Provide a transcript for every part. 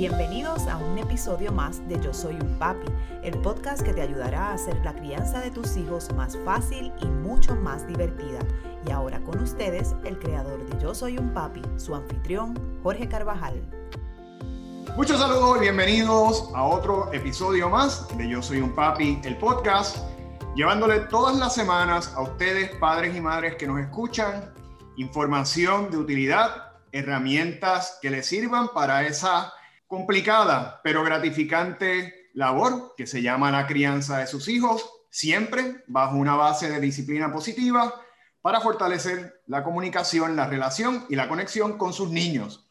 Bienvenidos a un episodio más de Yo Soy un Papi, el podcast que te ayudará a hacer la crianza de tus hijos más fácil y mucho más divertida. Y ahora con ustedes, el creador de Yo Soy un Papi, su anfitrión, Jorge Carvajal. Muchos saludos y bienvenidos a otro episodio más de Yo Soy un Papi, el podcast, llevándole todas las semanas a ustedes, padres y madres que nos escuchan, información de utilidad, herramientas que les sirvan para esa complicada pero gratificante labor que se llama la crianza de sus hijos, siempre bajo una base de disciplina positiva para fortalecer la comunicación, la relación y la conexión con sus niños.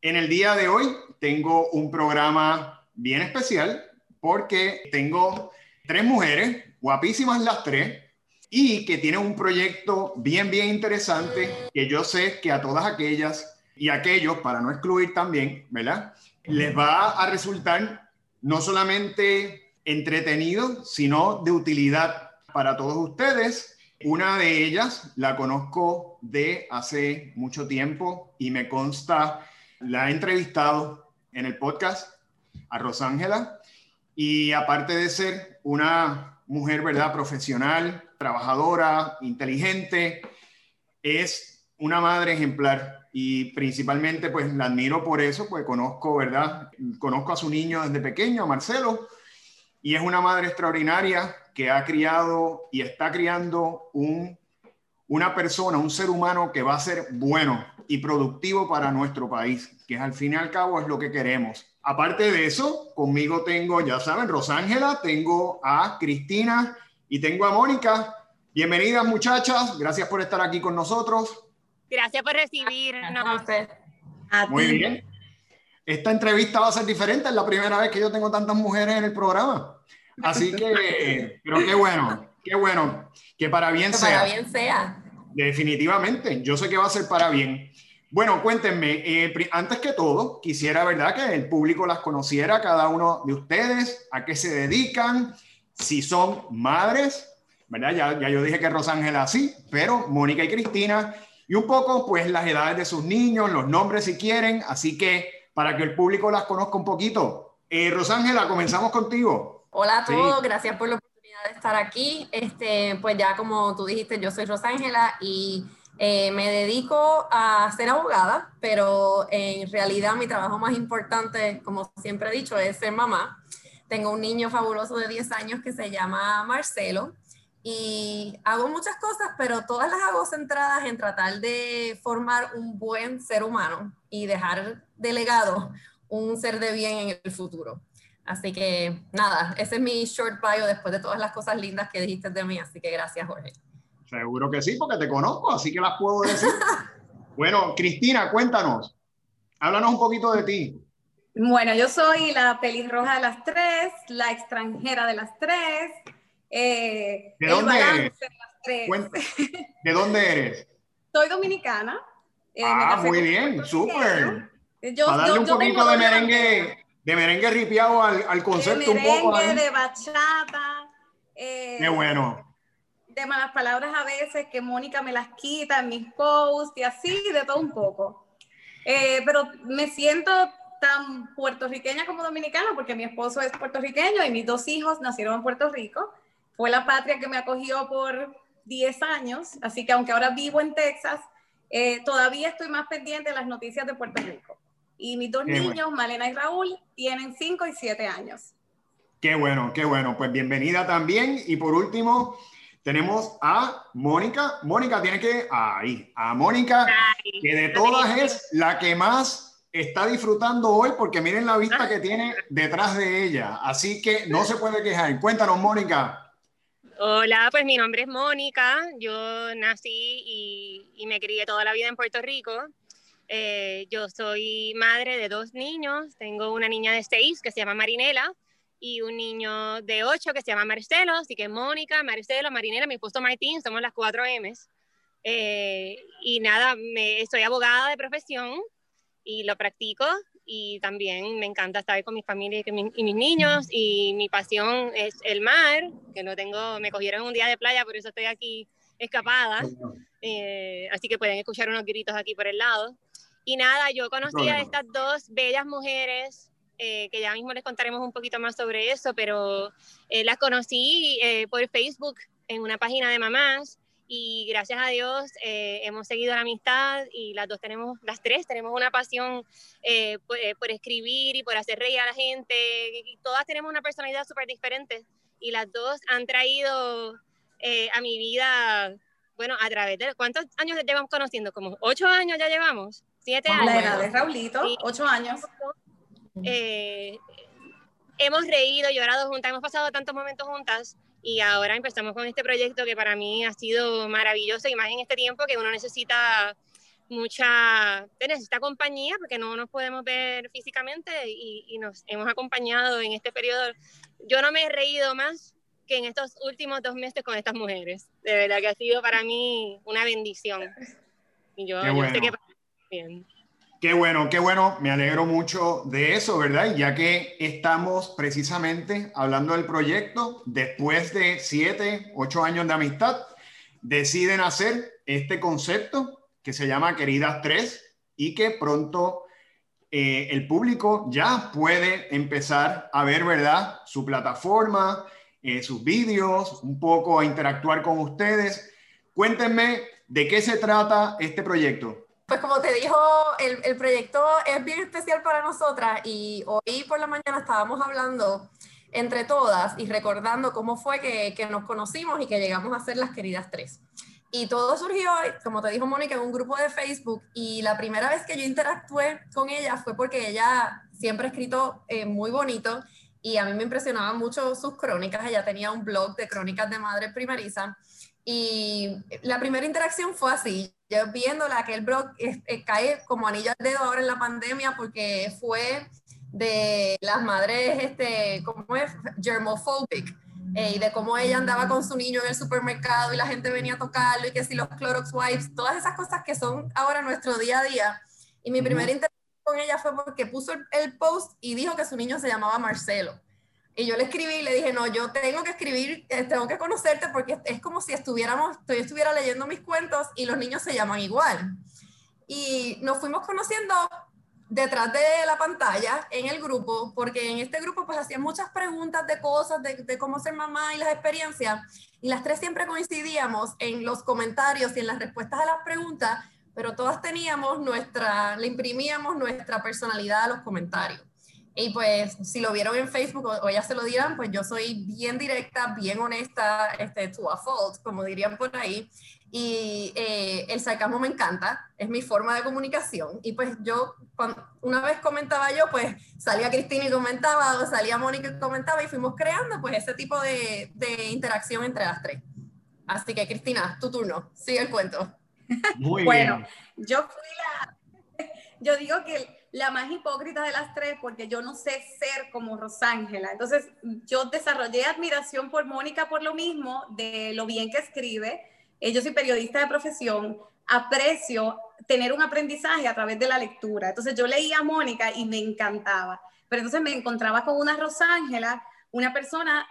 En el día de hoy tengo un programa bien especial porque tengo tres mujeres, guapísimas las tres, y que tienen un proyecto bien, bien interesante que yo sé que a todas aquellas y aquellos, para no excluir también, ¿verdad? Les va a resultar no solamente entretenido, sino de utilidad para todos ustedes. Una de ellas la conozco de hace mucho tiempo y me consta, la he entrevistado en el podcast a Rosángela y aparte de ser una mujer, ¿verdad? Profesional, trabajadora, inteligente, es una madre ejemplar y principalmente pues la admiro por eso, pues conozco, ¿verdad? Conozco a su niño desde pequeño, a Marcelo, y es una madre extraordinaria que ha criado y está criando un, una persona, un ser humano que va a ser bueno y productivo para nuestro país, que al fin y al cabo es lo que queremos. Aparte de eso, conmigo tengo, ya saben, Rosángela, tengo a Cristina y tengo a Mónica. Bienvenidas muchachas, gracias por estar aquí con nosotros. Gracias por recibirnos. Muy bien. Esta entrevista va a ser diferente, es la primera vez que yo tengo tantas mujeres en el programa. Así que, pero qué bueno, qué bueno, que para bien sea. Para bien sea. Definitivamente, yo sé que va a ser para bien. Bueno, cuéntenme, eh, antes que todo, quisiera, ¿verdad?, que el público las conociera, cada uno de ustedes, a qué se dedican, si son madres, ¿verdad? Ya, ya yo dije que Rosángela sí, pero Mónica y Cristina, y un poco pues las edades de sus niños, los nombres si quieren, así que para que el público las conozca un poquito. Eh, Rosángela, comenzamos contigo. Hola a todos, gracias por la oportunidad de estar aquí. Este, pues ya como tú dijiste, yo soy Rosángela y eh, me dedico a ser abogada, pero en realidad mi trabajo más importante, como siempre he dicho, es ser mamá. Tengo un niño fabuloso de 10 años que se llama Marcelo y hago muchas cosas, pero todas las hago centradas en tratar de formar un buen ser humano y dejar delegado un ser de bien en el futuro. Así que nada, ese es mi short bio después de todas las cosas lindas que dijiste de mí, así que gracias Jorge. Seguro que sí, porque te conozco, así que las puedo decir. bueno, Cristina, cuéntanos, háblanos un poquito de ti. Bueno, yo soy la pelirroja de las tres, la extranjera de las tres, eh, ¿De dónde eres? De, dónde eres? Soy dominicana. Eh, ah, muy bien, súper. Para darle un poquito de merengue, de merengue ripiado al, al concepto de un poco. de bachata. Eh, Qué bueno. De malas palabras a veces que Mónica me las quita en mis posts y así, de todo un poco. Eh, pero me siento tan puertorriqueña como dominicana porque mi esposo es puertorriqueño y mis dos hijos nacieron en Puerto Rico fue la patria que me acogió por 10 años, así que aunque ahora vivo en Texas, eh, todavía estoy más pendiente de las noticias de Puerto Rico. Y mis dos niños, Malena y Raúl, tienen 5 y 7 años. Qué bueno, qué bueno. Pues bienvenida también. Y por último, tenemos a Mónica. Mónica tiene que, ahí, a Mónica, que de todas es la que más está disfrutando hoy porque miren la vista que tiene detrás de ella. Así que no se puede quejar. Cuéntanos, Mónica. Hola, pues mi nombre es Mónica, yo nací y, me crié toda la vida en Puerto Rico. Eh, yo soy madre de dos niños, tengo una niña de seis que se llama Marinela y un niño de ocho que se llama Marcelo, así que Mónica, Marcelo, Marinela, mi esposo Martín, somos las cuatro M's. Eh, y nada, me, soy abogada de profesión y lo practico y también me encanta estar con mi familia y, mis niños y mi pasión es el mar, que no tengo, me cogieron un día de playa, por eso estoy aquí escapada, eh, así que pueden escuchar unos gritos aquí por el lado. Y nada, yo conocí a estas dos bellas mujeres, eh, que ya mismo les contaremos un poquito más sobre eso, pero eh, las conocí eh, por Facebook en una página de mamás y gracias a Dios hemos seguido la amistad y las dos tenemos, las tres tenemos una pasión por, por, escribir y por hacer reír a la gente y todas tenemos una personalidad súper diferente y las dos han traído a mi vida, bueno, a través de, ¿cuántos años llevamos conociendo? Como ocho años ya llevamos. Siete años. La edad de Raulito, ocho años. Eh, hemos reído, llorado juntas, hemos pasado tantos momentos juntas y ahora empezamos con este proyecto que para mí ha sido maravilloso y más en este tiempo que uno necesita mucha, necesita compañía porque no nos podemos ver físicamente y, y, nos hemos acompañado en este periodo. Yo no me he reído más que en estos últimos dos meses con estas mujeres. De verdad que ha sido para mí una bendición. Y yo, yo sé que Qué bueno, qué bueno, me alegro mucho de eso, ¿verdad? Ya que estamos precisamente hablando del proyecto, después de siete, ocho años de amistad, deciden hacer este concepto que se llama Queridas Tres y que pronto eh, el público ya puede empezar a ver, ¿verdad? Su plataforma, eh, sus vídeos, un poco a interactuar con ustedes. Cuéntenme de qué se trata este proyecto. Pues como te dijo, el, proyecto es bien especial para nosotras y hoy por la mañana estábamos hablando entre todas y recordando cómo fue que, que nos conocimos y que llegamos a ser las queridas tres. Y todo surgió, como te dijo Mónica, en un grupo de Facebook y la primera vez que yo interactué con ella fue porque ella siempre ha escrito eh, muy bonito y a mí me impresionaban mucho sus crónicas. Ella tenía un blog de crónicas de madre primeriza y la primera interacción fue así, yo viéndola, que el blog eh, cae como anillo al dedo ahora en la pandemia porque fue de las madres, este, ¿cómo es? Germophobic. Eh, y de cómo ella andaba con su niño en el supermercado y la gente venía a tocarlo y que si los Clorox wipes, todas esas cosas que son ahora nuestro día a día. Y mi primera interacción con ella fue porque puso el post y dijo que su niño se llamaba Marcelo. Y yo le escribí y le dije, no, yo tengo que escribir, eh, tengo que conocerte porque es como si estuviéramos, yo estuviera leyendo mis cuentos y los niños se llaman igual. Y nos fuimos conociendo detrás de la pantalla en el grupo, porque en este grupo pues hacían muchas preguntas de cosas, de, de, cómo ser mamá y las experiencias, y las tres siempre coincidíamos en los comentarios y en las respuestas a las preguntas, pero todas teníamos nuestra, le imprimíamos nuestra personalidad a los comentarios. Y pues si lo vieron en Facebook o, ya se lo dirán, pues yo soy bien directa, bien honesta, este, to a fault, como dirían por ahí. Y eh, el sarcasmo me encanta, es mi forma de comunicación. Y pues yo, una vez comentaba yo, pues salía Cristina y comentaba, o salía Mónica y comentaba, y fuimos creando pues ese tipo de, de interacción entre las tres. Así que Cristina, tu turno, sigue el cuento. Muy bueno, yo fui la... Yo digo que la más hipócrita de las tres porque yo no sé ser como Rosángela. Entonces, yo desarrollé admiración por Mónica por lo mismo, de lo bien que escribe. Eh, yo soy periodista de profesión, aprecio tener un aprendizaje a través de la lectura. Entonces, yo leía a Mónica y me encantaba. Pero entonces me encontraba con una Rosángela, una persona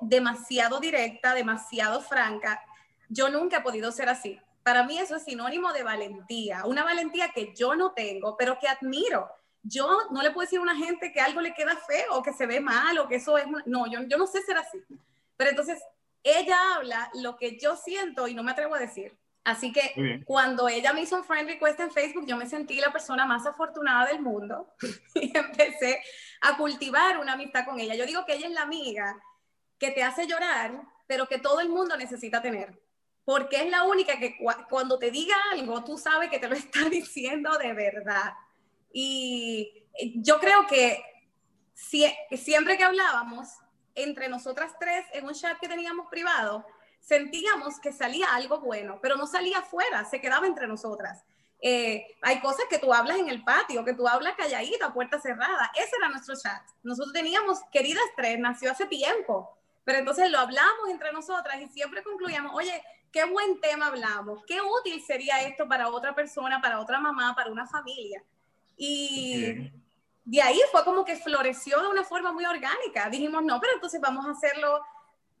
demasiado directa, demasiado franca. Yo nunca he podido ser así. Para mí eso es sinónimo de valentía, una valentía que yo no tengo, pero que admiro. Yo no le puedo decir a una gente que algo le queda feo que se ve mal o que eso es... No, yo, yo no sé ser así. Pero entonces ella habla lo que yo siento y no me atrevo a decir. Así que cuando ella me hizo un friend request en Facebook, yo me sentí la persona más afortunada del mundo y empecé a cultivar una amistad con ella. Yo digo que ella es la amiga que te hace llorar, pero que todo el mundo necesita tener porque es la única que cuando te diga algo, tú sabes que te lo está diciendo de verdad. Y yo creo que siempre que hablábamos entre nosotras tres en un chat que teníamos privado, sentíamos que salía algo bueno, pero no salía afuera, se quedaba entre nosotras. Eh, hay cosas que tú hablas en el patio, que tú hablas calladita, puerta cerrada. Ese era nuestro chat. Nosotros teníamos, queridas tres, nació hace tiempo, pero entonces lo hablamos entre nosotras y siempre concluíamos, oye, qué buen tema hablamos, qué útil sería esto para otra persona, para otra mamá, para una familia. Y de ahí fue como que floreció de una forma muy orgánica. Dijimos, no, pero entonces vamos a hacerlo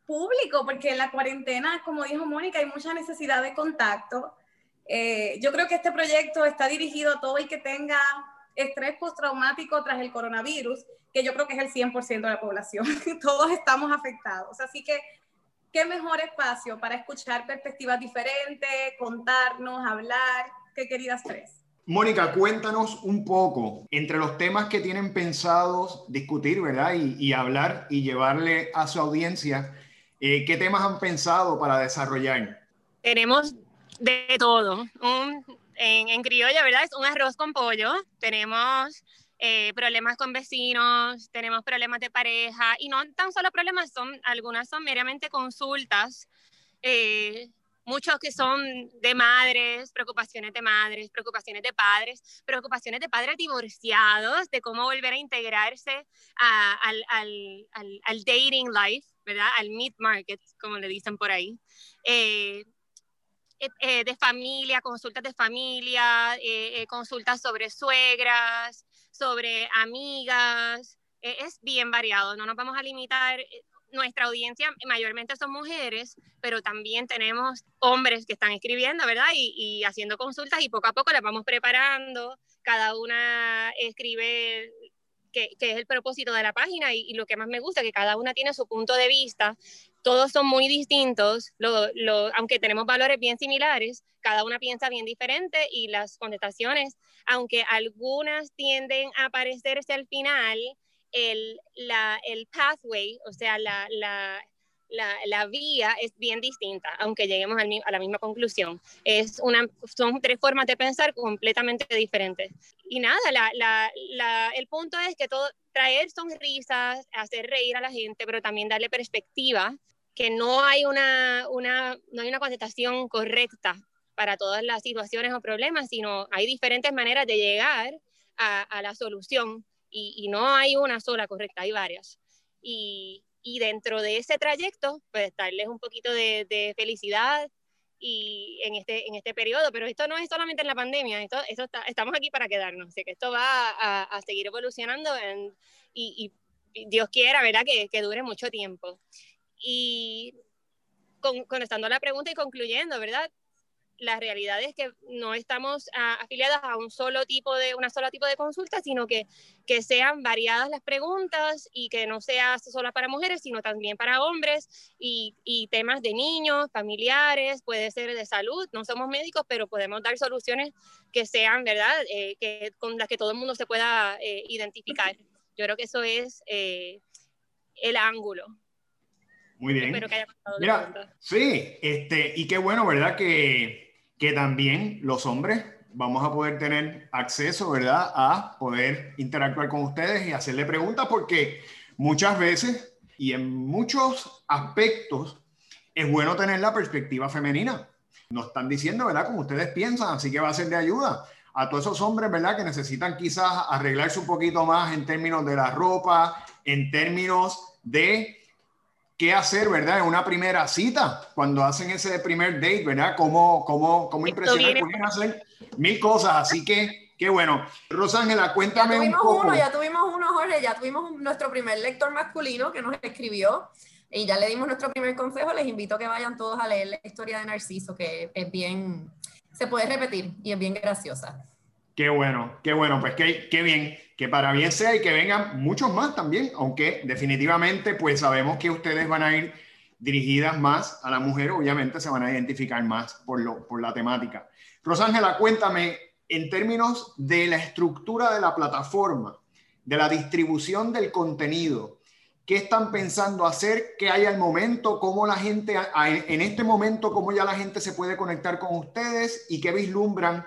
público, porque en la cuarentena, como dijo Mónica, hay mucha necesidad de contacto. Eh, yo creo que este proyecto está dirigido a todo el que tenga estrés postraumático tras el coronavirus, que yo creo que es el 100% de la población. Todos estamos afectados. Así que, ¿qué mejor espacio para escuchar perspectivas diferentes, contarnos, hablar? ¿Qué queridas tres? Mónica, cuéntanos un poco entre los temas que tienen pensados discutir, ¿verdad? Y, hablar y llevarle a su audiencia, eh, ¿qué temas han pensado para desarrollar? Tenemos de todo. en, en criolla, ¿verdad? Es un arroz con pollo. Tenemos eh, problemas con vecinos, tenemos problemas de pareja y no tan solo problemas, son algunas son meramente consultas. Eh, muchos que son de madres, preocupaciones de madres, preocupaciones de padres, preocupaciones de padres divorciados, de cómo volver a integrarse al, al, al, dating life, ¿verdad? Al meat market, como le dicen por ahí. Eh, eh, de familia, consultas de familia, eh, consultas sobre suegras, sobre amigas, es bien variado, no nos vamos a limitar nuestra audiencia mayormente son mujeres, pero también tenemos hombres que están escribiendo, ¿verdad? Y, haciendo consultas y poco a poco las vamos preparando. Cada una escribe qué es el propósito de la página y, lo que más me gusta, que cada una tiene su punto de vista. Todos son muy distintos, aunque tenemos valores bien similares, cada una piensa bien diferente y las contestaciones, aunque algunas tienden a parecerse al final, el, la, el pathway, o sea, la, la, la, vía es bien distinta, aunque lleguemos al, a la misma conclusión. Es una, son tres formas de pensar completamente diferentes. Y nada, el punto es que todo, traer sonrisas, hacer reír a la gente, pero también darle perspectiva, que no hay una, una, no hay una contestación correcta para todas las situaciones o problemas, sino hay diferentes maneras de llegar a, a la solución y, no hay una sola correcta, hay varias. Y, y, dentro de ese trayecto, pues darles un poquito de, de, felicidad y en este, en este periodo, pero esto no es solamente en la pandemia, esto, esto está, estamos aquí para quedarnos, así que esto va a, a seguir evolucionando y, y, Dios quiera, ¿verdad? Que, que dure mucho tiempo. Y con, contestando a la pregunta y concluyendo, ¿verdad? la realidad es que no estamos afiliados afiliadas a un solo tipo de, una sola tipo de consulta, sino que, que sean variadas las preguntas y que no sea solo para mujeres, sino también para hombres y, y temas de niños, familiares, puede ser de salud. No somos médicos, pero podemos dar soluciones que sean, ¿verdad?, eh, que, con las que todo el mundo se pueda eh, identificar. Yo creo que eso es eh, el ángulo. Muy bien. Espero que haya Mira, sí, este, y qué bueno, ¿verdad? Que que también los hombres vamos a poder tener acceso, ¿verdad?, a poder interactuar con ustedes y hacerle preguntas porque muchas veces y en muchos aspectos es bueno tener la perspectiva femenina. Nos están diciendo, ¿verdad?, como ustedes piensan, así que va a ser de ayuda a todos esos hombres, ¿verdad?, que necesitan quizás arreglarse un poquito más en términos de la ropa, en términos de qué hacer, ¿verdad? En una primera cita, cuando hacen ese primer date, ¿verdad? Cómo, cómo, cómo impresionar, pueden hacer mil cosas, así que qué bueno. Rosángela, cuéntame un poco. Uno, ya tuvimos uno, Jorge, ya tuvimos nuestro primer lector masculino que nos escribió y ya le dimos nuestro primer consejo. Les invito a que vayan todos a leer la historia de Narciso, que es bien, se puede repetir y es bien graciosa. Qué bueno, qué bueno, pues qué, bien, que para bien sea y que vengan muchos más también, aunque definitivamente pues sabemos que ustedes van a ir dirigidas más a la mujer, obviamente se van a identificar más por, lo, por la temática. Rosángela, cuéntame, en términos de la estructura de la plataforma, de la distribución del contenido, ¿qué están pensando hacer? ¿Qué hay al momento? ¿Cómo la gente, en este momento, cómo ya la gente se puede conectar con ustedes y qué vislumbran?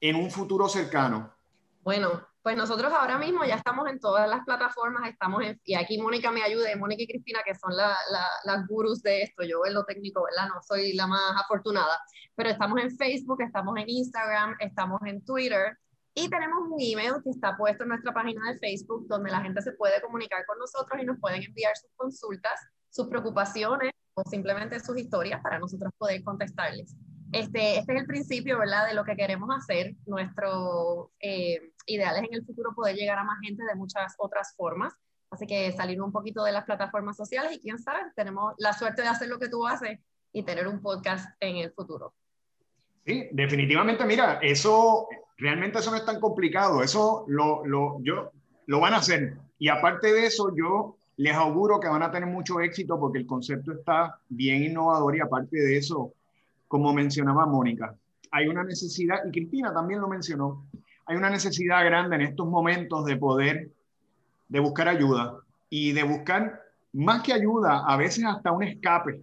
En un futuro cercano? Bueno, pues nosotros ahora mismo ya estamos en todas las plataformas, estamos en, y aquí Mónica me ayuda, Mónica y Cristina, que son las gurús de esto, yo en lo técnico, ¿verdad? No soy la más afortunada, pero estamos en Facebook, estamos en Instagram, estamos en Twitter, y tenemos un email que está puesto en nuestra página de Facebook, donde la gente se puede comunicar con nosotros y nos pueden enviar sus consultas, sus preocupaciones o simplemente sus historias para nosotros poder contestarles. Este, este es el principio, ¿verdad?, de lo que queremos hacer. Nuestro eh, ideal es en el futuro poder llegar a más gente de muchas otras formas. Así que salir un poquito de las plataformas sociales y quién sabe, tenemos la suerte de hacer lo que tú haces y tener un podcast en el futuro. Sí, definitivamente, mira, eso realmente eso no es tan complicado, eso lo, lo, yo, lo van a hacer. Y aparte de eso, yo les auguro que van a tener mucho éxito porque el concepto está bien innovador y aparte de eso, como mencionaba Mónica, hay una necesidad, y Cristina también lo mencionó, hay una necesidad grande en estos momentos de poder, de buscar ayuda y de buscar más que ayuda, a veces hasta un escape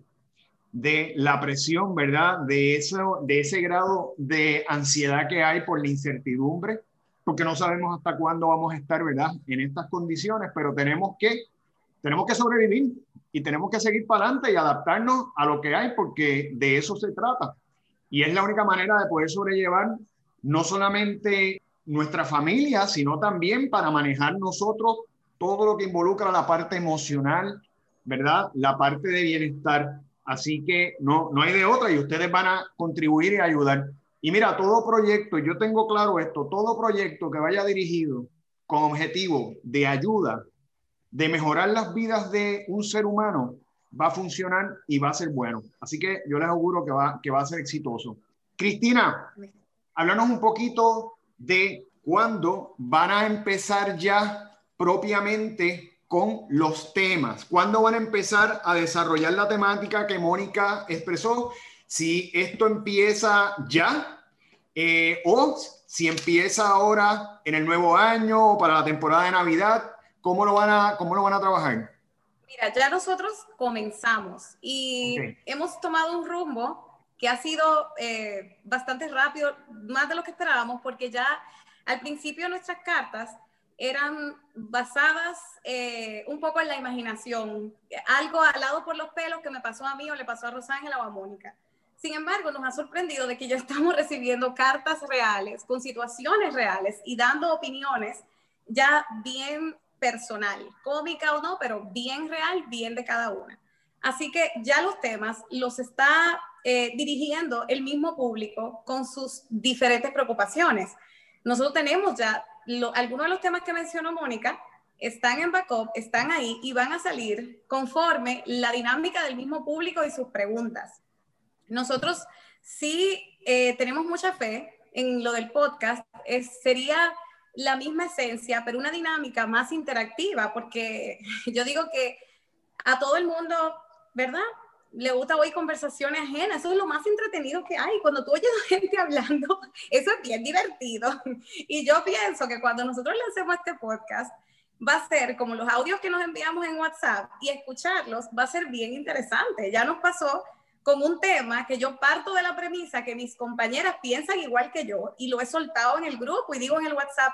de la presión, ¿verdad? De, eso, de ese grado de ansiedad que hay por la incertidumbre, porque no sabemos hasta cuándo vamos a estar, ¿verdad? En estas condiciones, pero tenemos que, tenemos que sobrevivir y tenemos que seguir para adelante y adaptarnos a lo que hay, porque de eso se trata. Y es la única manera de poder sobrellevar no solamente nuestra familia, sino también para manejar nosotros todo lo que involucra la parte emocional, ¿verdad? La parte de bienestar. Así que no, no hay de otra y ustedes van a contribuir y ayudar. Y mira, todo proyecto, yo tengo claro esto, todo proyecto que vaya dirigido con objetivo de ayuda, de mejorar las vidas de un ser humano, va a funcionar y va a ser bueno. Así que yo les auguro que va, que va a ser exitoso. Cristina, háblanos un poquito de cuándo van a empezar ya propiamente con los temas? ¿Cuándo van a empezar a desarrollar la temática que Mónica expresó? Si esto empieza ya eh, o si empieza ahora en el nuevo año o para la temporada de Navidad, ¿cómo lo van a, cómo lo van a trabajar? Mira, ya nosotros comenzamos y hemos tomado un rumbo que ha sido eh, bastante rápido, más de lo que esperábamos, porque ya al principio nuestras cartas eran basadas eh, un poco en la imaginación, algo al lado por los pelos que me pasó a mí o le pasó a Rosángela o a Mónica. Sin embargo, nos ha sorprendido de que ya estamos recibiendo cartas reales, con situaciones reales y dando opiniones ya bien personal, cómica o no, pero bien real, bien de cada una. Así que ya los temas los está eh, dirigiendo el mismo público con sus diferentes preocupaciones. Nosotros tenemos ya algunos de los temas que mencionó Mónica están en backup, están ahí y van a salir conforme la dinámica del mismo público y sus preguntas. Nosotros sí eh, tenemos mucha fe en lo del podcast, sería la misma esencia, pero una dinámica más interactiva, porque yo digo que a todo el mundo, ¿verdad? le gusta oír conversaciones ajenas. Eso es lo más entretenido que hay. Cuando tú oyes a gente hablando, eso es bien divertido. Y yo pienso que cuando nosotros lancemos este podcast, va a ser como los audios que nos enviamos en WhatsApp y escucharlos va a ser bien interesante. Ya nos pasó con un tema que yo parto de la premisa que mis compañeras piensan igual que yo y lo he soltado en el grupo y digo en el WhatsApp,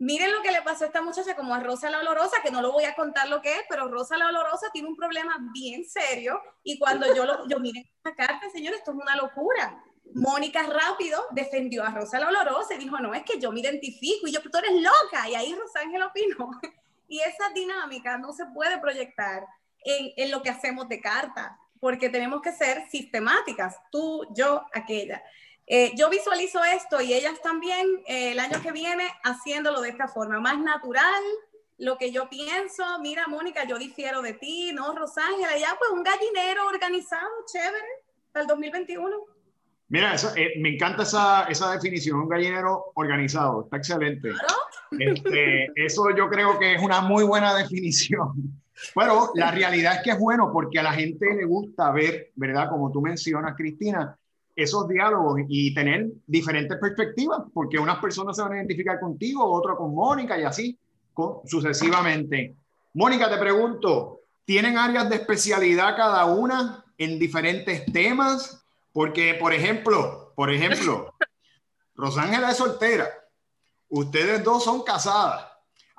Miren lo que le pasó a esta muchacha como a Rosa la Olorosa, que no lo voy a contar lo que es, pero Rosa la Olorosa tiene un problema bien serio y cuando yo lo, yo miren esta carta, señores, esto es una locura. Mónica rápido defendió a Rosa la Olorosa y dijo, no, es que yo me identifico y yo, tú eres loca. Y ahí Rosángel opinó. Y esa dinámica no se puede proyectar en lo que hacemos de carta, porque tenemos que ser sistemáticas, tú, yo, aquella. Eh, yo visualizo esto y ellas también eh, el año que viene haciéndolo de esta forma, más natural, lo que yo pienso, mira Mónica, yo difiero de ti, no Rosángela, ya pues un gallinero organizado, chévere, para el 2021. Mira, eso, eh, me encanta esa, esa, definición, un gallinero organizado, está excelente. Este, eso yo creo que es una muy buena definición. Pero la realidad es que es bueno porque a la gente le gusta ver, ¿verdad? Como tú mencionas, Cristina, esos diálogos y tener diferentes perspectivas, porque unas personas se van a identificar contigo, otras con Mónica y así sucesivamente. Mónica, te pregunto, ¿tienen áreas de especialidad cada una en diferentes temas? Porque, por ejemplo, por ejemplo, Rosángela es soltera, ustedes dos son casadas.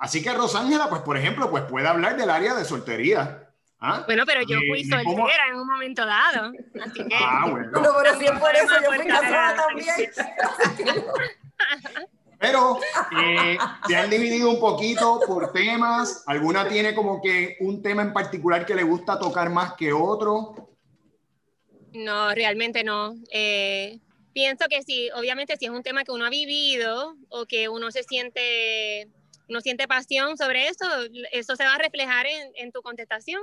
Así que Rosángela, pues, por ejemplo, pues puede hablar del área de soltería. ¿Ah? Bueno, pero yo fui soltera en un momento dado. Así que. Ah, bueno. pero bien por eso yo fui casada también. Pero eh, se han dividido un poquito por temas. ¿Alguna tiene como que un tema en particular que le gusta tocar más que otro? No, realmente no. Eh, pienso que sí, obviamente si es un tema que uno ha vivido o que uno se siente, uno siente pasión sobre eso, eso se va a reflejar en, en tu contestación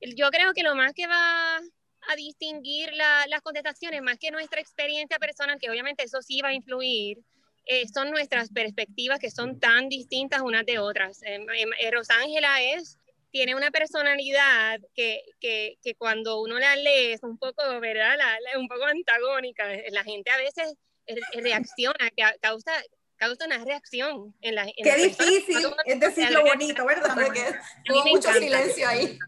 yo creo que lo más que va a distinguir las contestaciones, más que nuestra experiencia personal, que obviamente eso sí va a influir, eh, son nuestras perspectivas que son tan distintas unas de otras. Eh, eh, Rosángela es, tiene una personalidad que, que, que, cuando uno la lee es un poco, ¿verdad? un poco antagónica. La gente a veces reacciona, que causa, causa una reacción en la Qué difícil es decirlo bonito, ¿verdad? Porque tuvo mucho silencio ahí.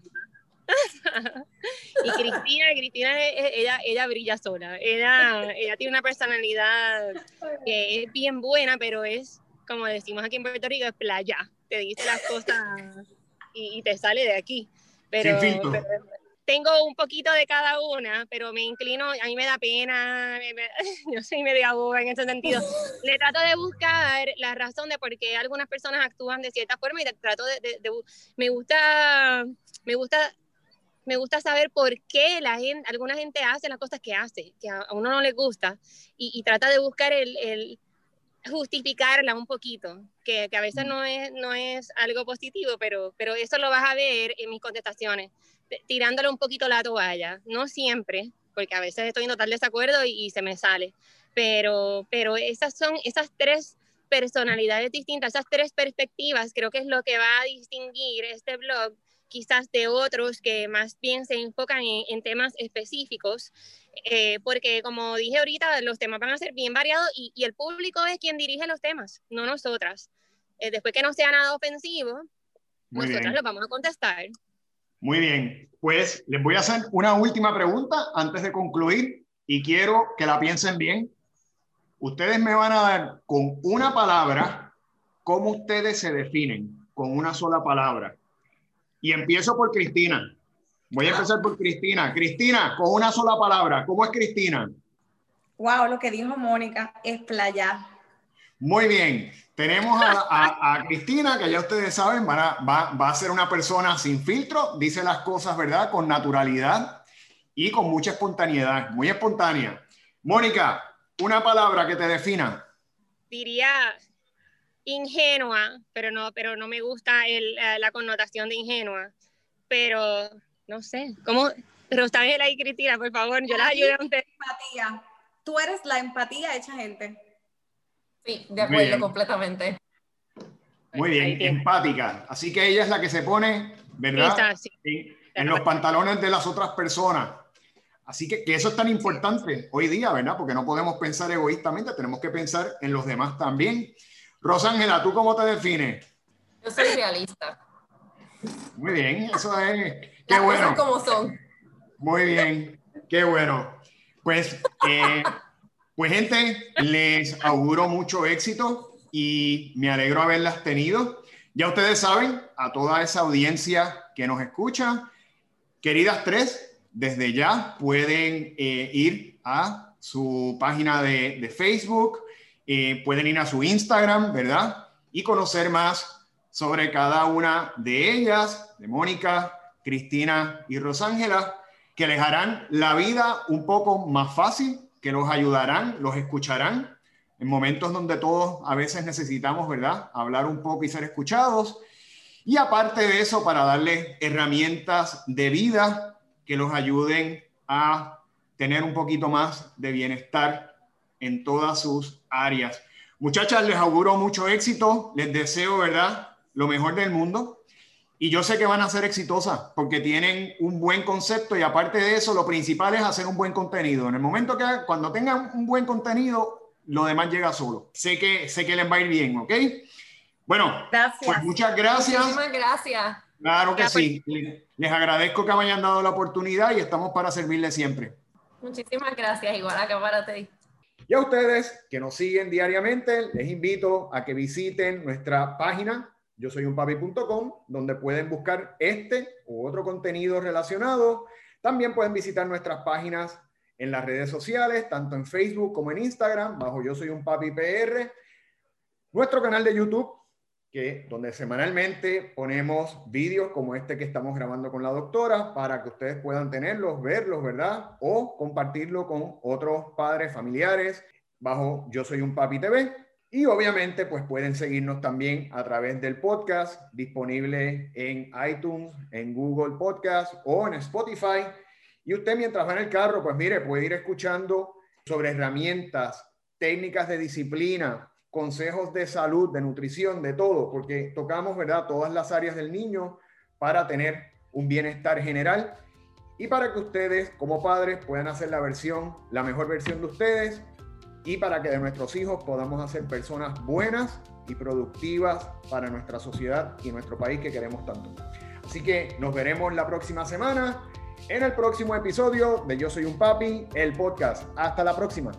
y Cristina, Cristina, ella, ella brilla sola. Ella, ella tiene una personalidad que es bien buena, pero es, como decimos aquí en Puerto Rico, es playa. Te dice las cosas y, te sale de aquí. Pero, pero, tengo un poquito de cada una, pero me inclino, a mí me da pena, yo soy media boba en ese sentido. Le trato de buscar la razón de por qué algunas personas actúan de cierta forma y trato de, me gusta, me gusta me gusta saber por qué la gente, alguna gente hace las cosas que hace, que a uno no le gusta, y, trata de buscar el, el, justificarla un poquito, que, que, a veces no es, no es algo positivo, pero, pero eso lo vas a ver en mis contestaciones tirándole un poquito la toalla, no siempre, porque a veces estoy en total desacuerdo y, se me sale, pero, pero esas son esas tres personalidades distintas, esas tres perspectivas, creo que es lo que va a distinguir este blog quizás de otros que más bien se enfocan en, temas específicos, eh, porque como dije ahorita, los temas van a ser bien variados y, el público es quien dirige los temas, no nosotras. Eh, después que no sea nada ofensivo, nosotras lo vamos a contestar. Muy bien, pues les voy a hacer una última pregunta antes de concluir y quiero que la piensen bien. Ustedes me van a dar con una palabra cómo ustedes se definen, con una sola palabra. Y empiezo por Cristina. Voy a empezar por Cristina. Cristina, con una sola palabra, ¿cómo es Cristina? Wow, lo que dijo Mónica es playa. Muy bien. Tenemos a, Cristina, que ya ustedes saben, va, va, a ser una persona sin filtro, dice las cosas, ¿verdad? Con naturalidad y con mucha espontaneidad, muy espontánea. Mónica, una palabra que te defina. Diría ingenua, pero no, pero no me gusta el, la connotación de ingenua. Pero no sé, ¿cómo? Pero está bien ahí, Cristina, por favor, yo la ayudo a Empatía. Tú eres la empatía hecha gente. Sí, de acuerdo completamente. Muy bien, empática. Así que ella es la que se pone, ¿verdad? En, los pantalones de las otras personas. Así que, que, eso es tan importante hoy día, ¿verdad? Porque no podemos pensar egoístamente, tenemos que pensar en los demás también. Rosángela, ¿tú cómo te defines? Yo soy realista. Muy bien, eso es. Qué bueno. como son. Muy bien, qué bueno. Pues eh, pues gente, les auguro mucho éxito y me alegro haberlas tenido. Ya ustedes saben, a toda esa audiencia que nos escucha, queridas tres, desde ya pueden eh, ir a su página de, Facebook, eh, pueden ir a su Instagram, ¿verdad? Y conocer más sobre cada una de ellas, de Mónica, Cristina y Rosángela, que les harán la vida un poco más fácil que los ayudarán, los escucharán en momentos donde todos a veces necesitamos, ¿verdad? Hablar un poco y ser escuchados. Y aparte de eso, para darles herramientas de vida que los ayuden a tener un poquito más de bienestar en todas sus áreas. Muchachas, les auguro mucho éxito, les deseo, ¿verdad? Lo mejor del mundo. Y yo sé que van a ser exitosas porque tienen un buen concepto y aparte de eso, lo principal es hacer un buen contenido. En el momento que cuando tengan un buen contenido, lo demás llega solo. Sé que, sé que les va a ir bien, ¿ok? Bueno, pues muchas gracias. Muchísimas gracias. Claro que sí. Les agradezco que me hayan dado la oportunidad y estamos para servirles siempre. Muchísimas gracias, igual acá para ti. Y a ustedes que nos siguen diariamente, les invito a que visiten nuestra página yo soy un papi.com, donde pueden buscar este u otro contenido relacionado. También pueden visitar nuestras páginas en las redes sociales, tanto en Facebook como en Instagram, bajo Yo Soy un Papi PR. Nuestro canal de YouTube, que donde semanalmente ponemos vídeos como este que estamos grabando con la doctora para que ustedes puedan tenerlos, verlos, ¿verdad? O compartirlo con otros padres, familiares, bajo Yo Soy un Papi TV. Y obviamente, pues pueden seguirnos también a través del podcast disponible en iTunes, en Google Podcast o en Spotify. Y usted mientras va en el carro, pues mire, puede ir escuchando sobre herramientas, técnicas de disciplina, consejos de salud, de nutrición, de todo, porque tocamos, ¿verdad?, todas las áreas del niño para tener un bienestar general y para que ustedes como padres puedan hacer la versión, la mejor versión de ustedes y para que de nuestros hijos podamos hacer personas buenas y productivas para nuestra sociedad y nuestro país que queremos tanto. Así que nos veremos la próxima semana en el próximo episodio de Yo Soy un Papi, el podcast. Hasta la próxima.